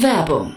Werbung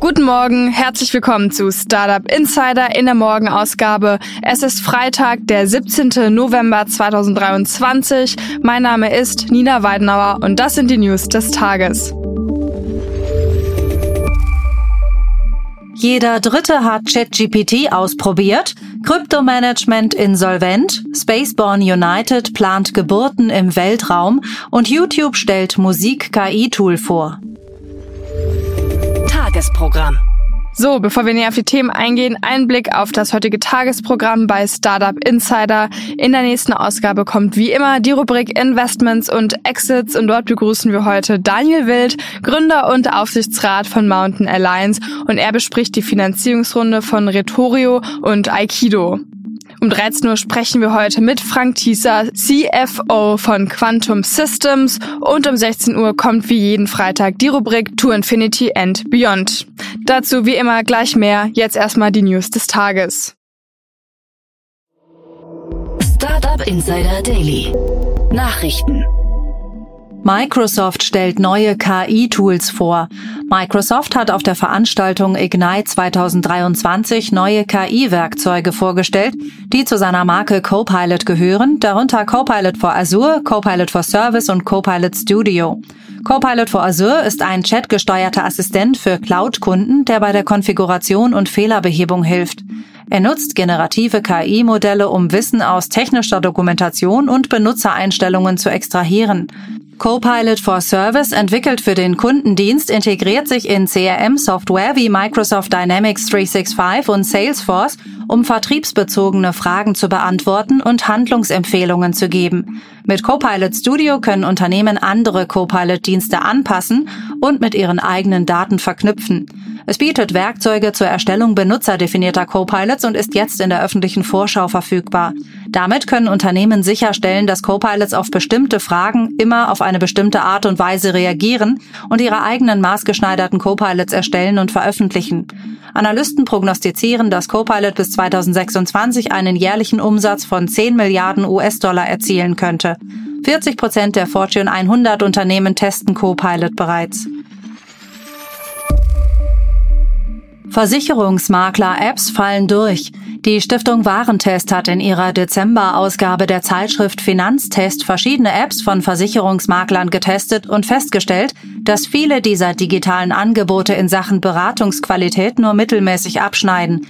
Guten Morgen, herzlich willkommen zu Startup Insider in der Morgenausgabe. Es ist Freitag, der 17. November 2023. Mein Name ist Nina Weidenauer und das sind die News des Tages. Jeder Dritte hat ChatGPT ausprobiert. Kryptomanagement insolvent. Spaceborne United plant Geburten im Weltraum und YouTube stellt Musik-KI-Tool vor. Tagesprogramm. So, bevor wir näher auf die Themen eingehen, ein Blick auf das heutige Tagesprogramm bei Startup Insider. In der nächsten Ausgabe kommt wie immer die Rubrik Investments und Exits und dort begrüßen wir heute Daniel Wild, Gründer und Aufsichtsrat von Mountain Alliance und er bespricht die Finanzierungsrunde von Retorio und Aikido. Um 13 Uhr sprechen wir heute mit Frank Thieser, CFO von Quantum Systems und um 16 Uhr kommt wie jeden Freitag die Rubrik To Infinity and Beyond. Dazu wie immer gleich mehr, jetzt erstmal die News des Tages. Startup Insider Daily. Nachrichten. Microsoft stellt neue KI-Tools vor. Microsoft hat auf der Veranstaltung Ignite 2023 neue KI-Werkzeuge vorgestellt, die zu seiner Marke Copilot gehören, darunter Copilot for Azure, Copilot for Service und Copilot Studio. Copilot for Azure ist ein chatgesteuerter Assistent für Cloud-Kunden, der bei der Konfiguration und Fehlerbehebung hilft. Er nutzt generative KI-Modelle, um Wissen aus technischer Dokumentation und Benutzereinstellungen zu extrahieren. Copilot for Service entwickelt für den Kundendienst integriert sich in CRM-Software wie Microsoft Dynamics 365 und Salesforce, um vertriebsbezogene Fragen zu beantworten und Handlungsempfehlungen zu geben. Mit Copilot Studio können Unternehmen andere Copilot-Dienste anpassen und mit ihren eigenen Daten verknüpfen. Es bietet Werkzeuge zur Erstellung benutzerdefinierter Copilots und ist jetzt in der öffentlichen Vorschau verfügbar. Damit können Unternehmen sicherstellen, dass Copilots auf bestimmte Fragen immer auf eine bestimmte Art und Weise reagieren und ihre eigenen maßgeschneiderten Copilots erstellen und veröffentlichen. Analysten prognostizieren, dass Copilot bis 2026 einen jährlichen Umsatz von 10 Milliarden US-Dollar erzielen könnte. 40 Prozent der Fortune 100 Unternehmen testen Copilot bereits. Versicherungsmakler-Apps fallen durch. Die Stiftung Warentest hat in ihrer Dezember-Ausgabe der Zeitschrift Finanztest verschiedene Apps von Versicherungsmaklern getestet und festgestellt, dass viele dieser digitalen Angebote in Sachen Beratungsqualität nur mittelmäßig abschneiden.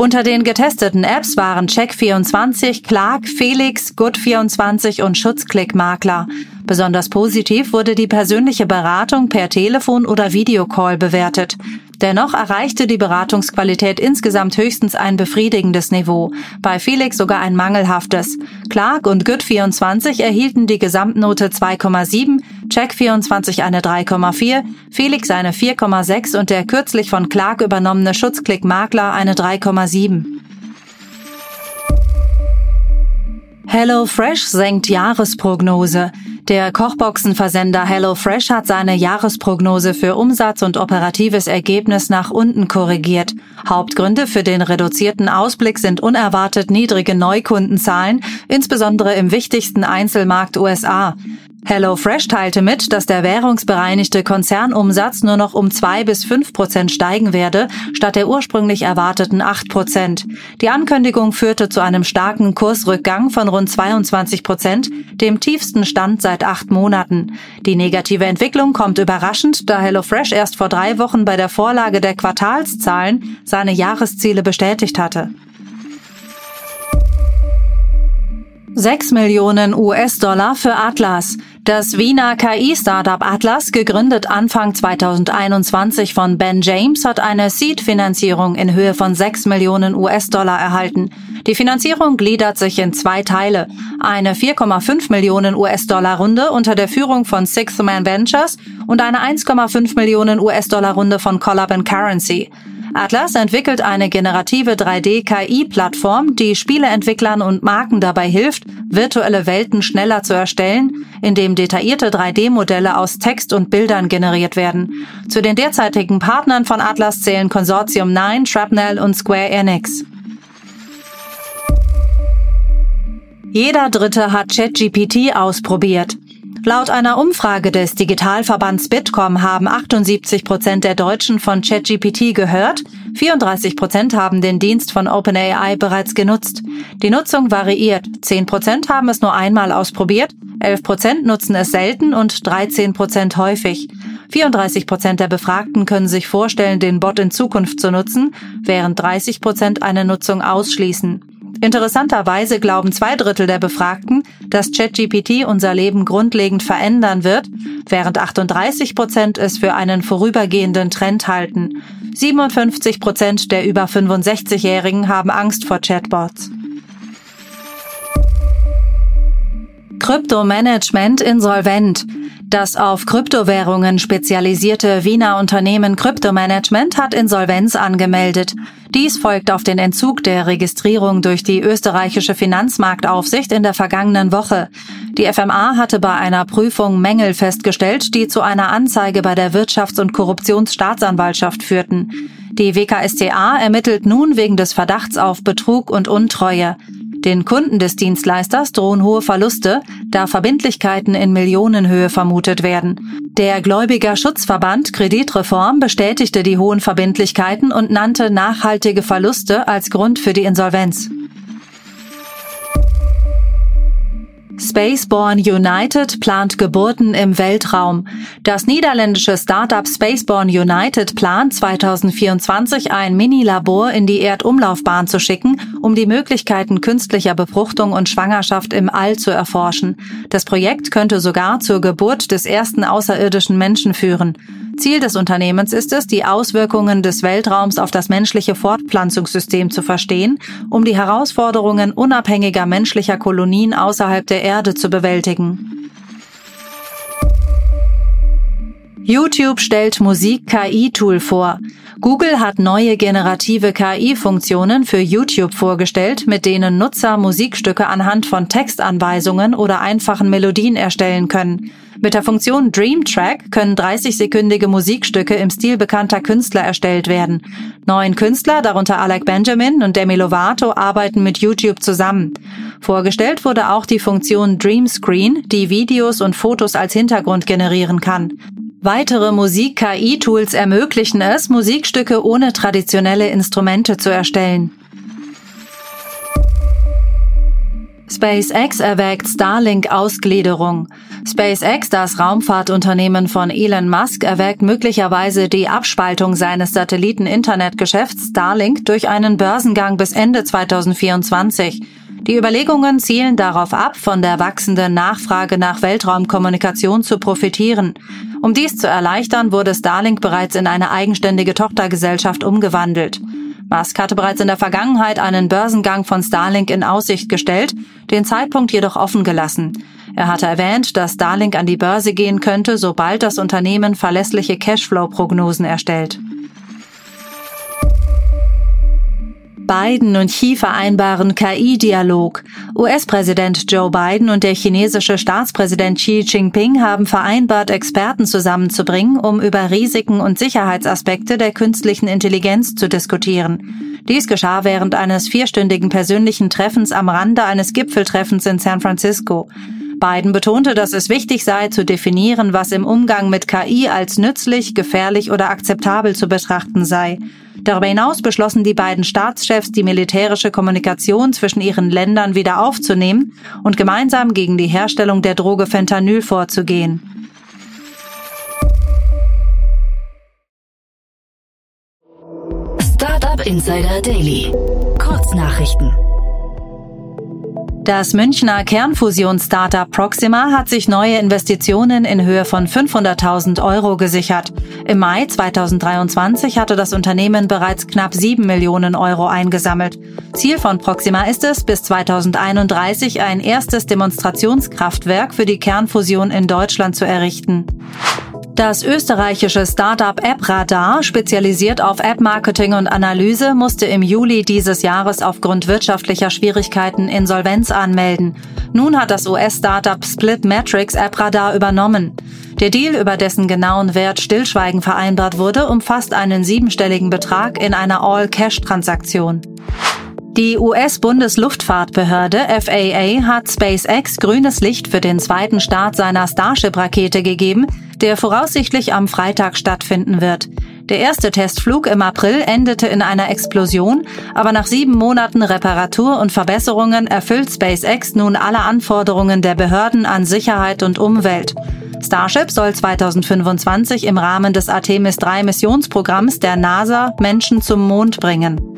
Unter den getesteten Apps waren Check24, Clark, Felix, Good24 und Schutzklick Makler. Besonders positiv wurde die persönliche Beratung per Telefon oder Videocall bewertet. Dennoch erreichte die Beratungsqualität insgesamt höchstens ein befriedigendes Niveau, bei Felix sogar ein mangelhaftes. Clark und Good24 erhielten die Gesamtnote 2,7, Check24 eine 3,4, Felix eine 4,6 und der kürzlich von Clark übernommene Schutzklick Makler eine 3,7. HelloFresh senkt Jahresprognose. Der Kochboxenversender HelloFresh hat seine Jahresprognose für Umsatz und operatives Ergebnis nach unten korrigiert. Hauptgründe für den reduzierten Ausblick sind unerwartet niedrige Neukundenzahlen, insbesondere im wichtigsten Einzelmarkt USA. HelloFresh teilte mit, dass der währungsbereinigte Konzernumsatz nur noch um zwei bis fünf Prozent steigen werde, statt der ursprünglich erwarteten acht Prozent. Die Ankündigung führte zu einem starken Kursrückgang von rund 22 Prozent, dem tiefsten Stand seit acht Monaten. Die negative Entwicklung kommt überraschend, da HelloFresh erst vor drei Wochen bei der Vorlage der Quartalszahlen seine Jahresziele bestätigt hatte. 6 Millionen US-Dollar für Atlas. Das Wiener KI-Startup Atlas, gegründet Anfang 2021 von Ben James, hat eine Seed-Finanzierung in Höhe von 6 Millionen US-Dollar erhalten. Die Finanzierung gliedert sich in zwei Teile. Eine 4,5 Millionen US-Dollar Runde unter der Führung von Sixth Man Ventures und eine 1,5 Millionen US-Dollar Runde von Collab Currency. Atlas entwickelt eine generative 3D-KI-Plattform, die Spieleentwicklern und Marken dabei hilft, virtuelle Welten schneller zu erstellen, indem detaillierte 3D-Modelle aus Text und Bildern generiert werden. Zu den derzeitigen Partnern von Atlas zählen Consortium 9, Shrapnel und Square Enix. Jeder Dritte hat ChatGPT ausprobiert. Laut einer Umfrage des Digitalverbands Bitkom haben 78 Prozent der Deutschen von ChatGPT gehört, 34 Prozent haben den Dienst von OpenAI bereits genutzt. Die Nutzung variiert. 10 Prozent haben es nur einmal ausprobiert, 11 Prozent nutzen es selten und 13 Prozent häufig. 34 Prozent der Befragten können sich vorstellen, den Bot in Zukunft zu nutzen, während 30 Prozent eine Nutzung ausschließen. Interessanterweise glauben zwei Drittel der Befragten, dass ChatGPT unser Leben grundlegend verändern wird, während 38 Prozent es für einen vorübergehenden Trend halten. 57 Prozent der über 65-Jährigen haben Angst vor Chatbots. Kryptomanagement insolvent. Das auf Kryptowährungen spezialisierte Wiener Unternehmen Kryptomanagement hat Insolvenz angemeldet. Dies folgt auf den Entzug der Registrierung durch die österreichische Finanzmarktaufsicht in der vergangenen Woche. Die FMA hatte bei einer Prüfung Mängel festgestellt, die zu einer Anzeige bei der Wirtschafts- und Korruptionsstaatsanwaltschaft führten. Die WKSTA ermittelt nun wegen des Verdachts auf Betrug und Untreue. Den Kunden des Dienstleisters drohen hohe Verluste, da Verbindlichkeiten in Millionenhöhe vermutet werden. Der Gläubigerschutzverband Kreditreform bestätigte die hohen Verbindlichkeiten und nannte nachhaltige Verluste als Grund für die Insolvenz. Spaceborne United plant Geburten im Weltraum. Das niederländische Startup Spaceborne United plant 2024 ein Mini-Labor in die Erdumlaufbahn zu schicken, um die Möglichkeiten künstlicher Befruchtung und Schwangerschaft im All zu erforschen. Das Projekt könnte sogar zur Geburt des ersten außerirdischen Menschen führen. Ziel des Unternehmens ist es, die Auswirkungen des Weltraums auf das menschliche Fortpflanzungssystem zu verstehen, um die Herausforderungen unabhängiger menschlicher Kolonien außerhalb der Erde zu bewältigen. YouTube stellt Musik-KI-Tool vor. Google hat neue generative KI-Funktionen für YouTube vorgestellt, mit denen Nutzer Musikstücke anhand von Textanweisungen oder einfachen Melodien erstellen können. Mit der Funktion Dream Track können 30-sekündige Musikstücke im Stil bekannter Künstler erstellt werden. Neun Künstler, darunter Alec Benjamin und Demi Lovato, arbeiten mit YouTube zusammen. Vorgestellt wurde auch die Funktion Dream Screen, die Videos und Fotos als Hintergrund generieren kann. Weitere Musik-KI-Tools ermöglichen es, Musikstücke ohne traditionelle Instrumente zu erstellen. SpaceX erwägt Starlink-Ausgliederung. SpaceX, das Raumfahrtunternehmen von Elon Musk, erwägt möglicherweise die Abspaltung seines Satelliten-Internetgeschäfts Starlink durch einen Börsengang bis Ende 2024. Die Überlegungen zielen darauf ab, von der wachsenden Nachfrage nach Weltraumkommunikation zu profitieren. Um dies zu erleichtern, wurde Starlink bereits in eine eigenständige Tochtergesellschaft umgewandelt. Musk hatte bereits in der Vergangenheit einen Börsengang von Starlink in Aussicht gestellt, den Zeitpunkt jedoch offen gelassen. Er hatte erwähnt, dass Starlink an die Börse gehen könnte, sobald das Unternehmen verlässliche Cashflow-Prognosen erstellt. Biden und Xi vereinbaren KI-Dialog. US-Präsident Joe Biden und der chinesische Staatspräsident Xi Jinping haben vereinbart, Experten zusammenzubringen, um über Risiken und Sicherheitsaspekte der künstlichen Intelligenz zu diskutieren. Dies geschah während eines vierstündigen persönlichen Treffens am Rande eines Gipfeltreffens in San Francisco. Biden betonte, dass es wichtig sei, zu definieren, was im Umgang mit KI als nützlich, gefährlich oder akzeptabel zu betrachten sei. Darüber hinaus beschlossen die beiden Staatschefs, die militärische Kommunikation zwischen ihren Ländern wieder aufzunehmen und gemeinsam gegen die Herstellung der Droge Fentanyl vorzugehen. Startup Insider Daily. Kurznachrichten. Das Münchner Kernfusions-Startup Proxima hat sich neue Investitionen in Höhe von 500.000 Euro gesichert. Im Mai 2023 hatte das Unternehmen bereits knapp 7 Millionen Euro eingesammelt. Ziel von Proxima ist es, bis 2031 ein erstes Demonstrationskraftwerk für die Kernfusion in Deutschland zu errichten. Das österreichische Startup AppRadar, spezialisiert auf App-Marketing und Analyse, musste im Juli dieses Jahres aufgrund wirtschaftlicher Schwierigkeiten Insolvenz anmelden. Nun hat das US-Startup Splitmetrics AppRadar übernommen. Der Deal, über dessen genauen Wert Stillschweigen vereinbart wurde, umfasst einen siebenstelligen Betrag in einer All-Cash-Transaktion. Die US-Bundesluftfahrtbehörde FAA hat SpaceX grünes Licht für den zweiten Start seiner Starship-Rakete gegeben, der voraussichtlich am Freitag stattfinden wird. Der erste Testflug im April endete in einer Explosion, aber nach sieben Monaten Reparatur und Verbesserungen erfüllt SpaceX nun alle Anforderungen der Behörden an Sicherheit und Umwelt. Starship soll 2025 im Rahmen des Artemis 3 Missionsprogramms der NASA Menschen zum Mond bringen.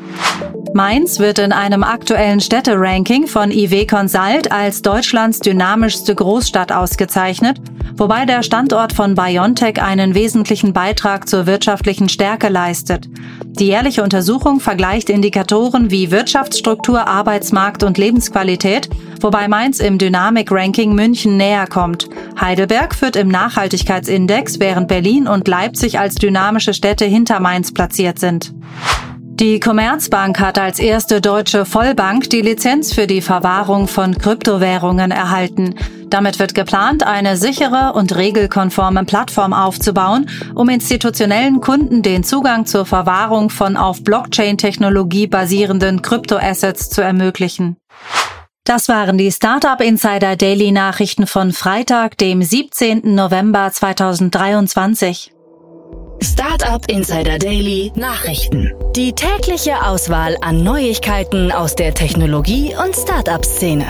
Mainz wird in einem aktuellen Städteranking von IW Consult als Deutschlands dynamischste Großstadt ausgezeichnet, wobei der Standort von BioNTech einen wesentlichen Beitrag zur wirtschaftlichen Stärke leistet. Die jährliche Untersuchung vergleicht Indikatoren wie Wirtschaftsstruktur, Arbeitsmarkt und Lebensqualität, wobei Mainz im Dynamik-Ranking München näher kommt. Heidelberg führt im Nachhaltigkeitsindex, während Berlin und Leipzig als dynamische Städte hinter Mainz platziert sind. Die Commerzbank hat als erste deutsche Vollbank die Lizenz für die Verwahrung von Kryptowährungen erhalten. Damit wird geplant, eine sichere und regelkonforme Plattform aufzubauen, um institutionellen Kunden den Zugang zur Verwahrung von auf Blockchain-Technologie basierenden Kryptoassets zu ermöglichen. Das waren die Startup Insider Daily Nachrichten von Freitag, dem 17. November 2023. Startup Insider Daily Nachrichten. Die tägliche Auswahl an Neuigkeiten aus der Technologie- und Startup-Szene.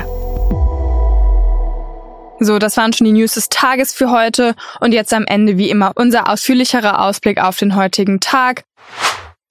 So, das waren schon die News des Tages für heute und jetzt am Ende wie immer unser ausführlicherer Ausblick auf den heutigen Tag.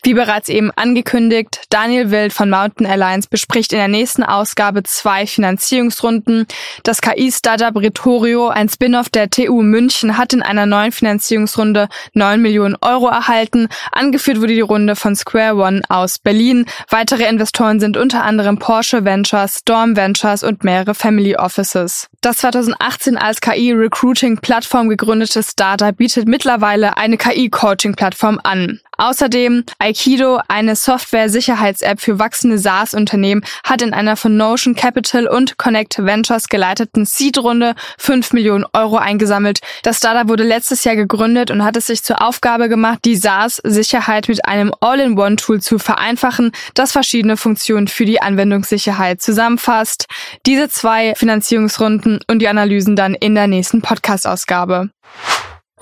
Wie bereits eben angekündigt, Daniel Wild von Mountain Alliance bespricht in der nächsten Ausgabe zwei Finanzierungsrunden. Das KI-Startup Retorio, ein Spin-off der TU München, hat in einer neuen Finanzierungsrunde 9 Millionen Euro erhalten. Angeführt wurde die Runde von Square One aus Berlin. Weitere Investoren sind unter anderem Porsche Ventures, Storm Ventures und mehrere Family Offices. Das 2018 als KI-Recruiting-Plattform gegründete Startup bietet mittlerweile eine KI-Coaching-Plattform an. Außerdem Aikido, eine Software-Sicherheits-App für wachsende SaaS-Unternehmen, hat in einer von Notion Capital und Connect Ventures geleiteten Seed-Runde 5 Millionen Euro eingesammelt. Das Startup wurde letztes Jahr gegründet und hat es sich zur Aufgabe gemacht, die SaaS-Sicherheit mit einem All-in-One-Tool zu vereinfachen, das verschiedene Funktionen für die Anwendungssicherheit zusammenfasst. Diese zwei Finanzierungsrunden und die Analysen dann in der nächsten Podcast-Ausgabe.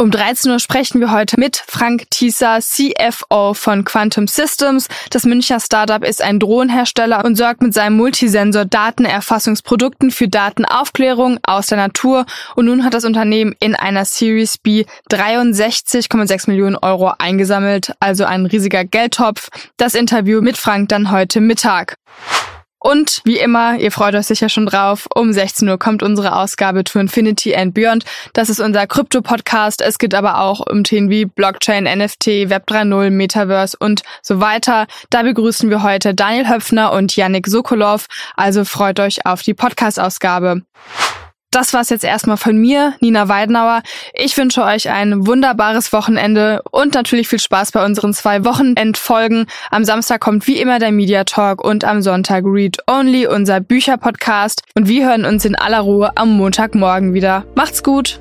Um 13 Uhr sprechen wir heute mit Frank Thieser, CFO von Quantum Systems. Das Münchner Startup ist ein Drohnenhersteller und sorgt mit seinem Multisensor Datenerfassungsprodukten für Datenaufklärung aus der Natur. Und nun hat das Unternehmen in einer Series B 63,6 Millionen Euro eingesammelt, also ein riesiger Geldtopf. Das Interview mit Frank dann heute Mittag. Und wie immer, ihr freut euch sicher schon drauf, um 16 Uhr kommt unsere Ausgabe to Infinity and Beyond. Das ist unser Krypto-Podcast. Es geht aber auch um Themen wie Blockchain, NFT, Web 3.0, Metaverse und so weiter. Da begrüßen wir heute Daniel Höpfner und Yannick Sokolov. Also freut euch auf die Podcast-Ausgabe. Das war's jetzt erstmal von mir, Nina Weidenauer. Ich wünsche euch ein wunderbares Wochenende und natürlich viel Spaß bei unseren zwei Wochenendfolgen. Am Samstag kommt wie immer der Media Talk und am Sonntag Read Only, unser Bücherpodcast. Und wir hören uns in aller Ruhe am Montagmorgen wieder. Macht's gut!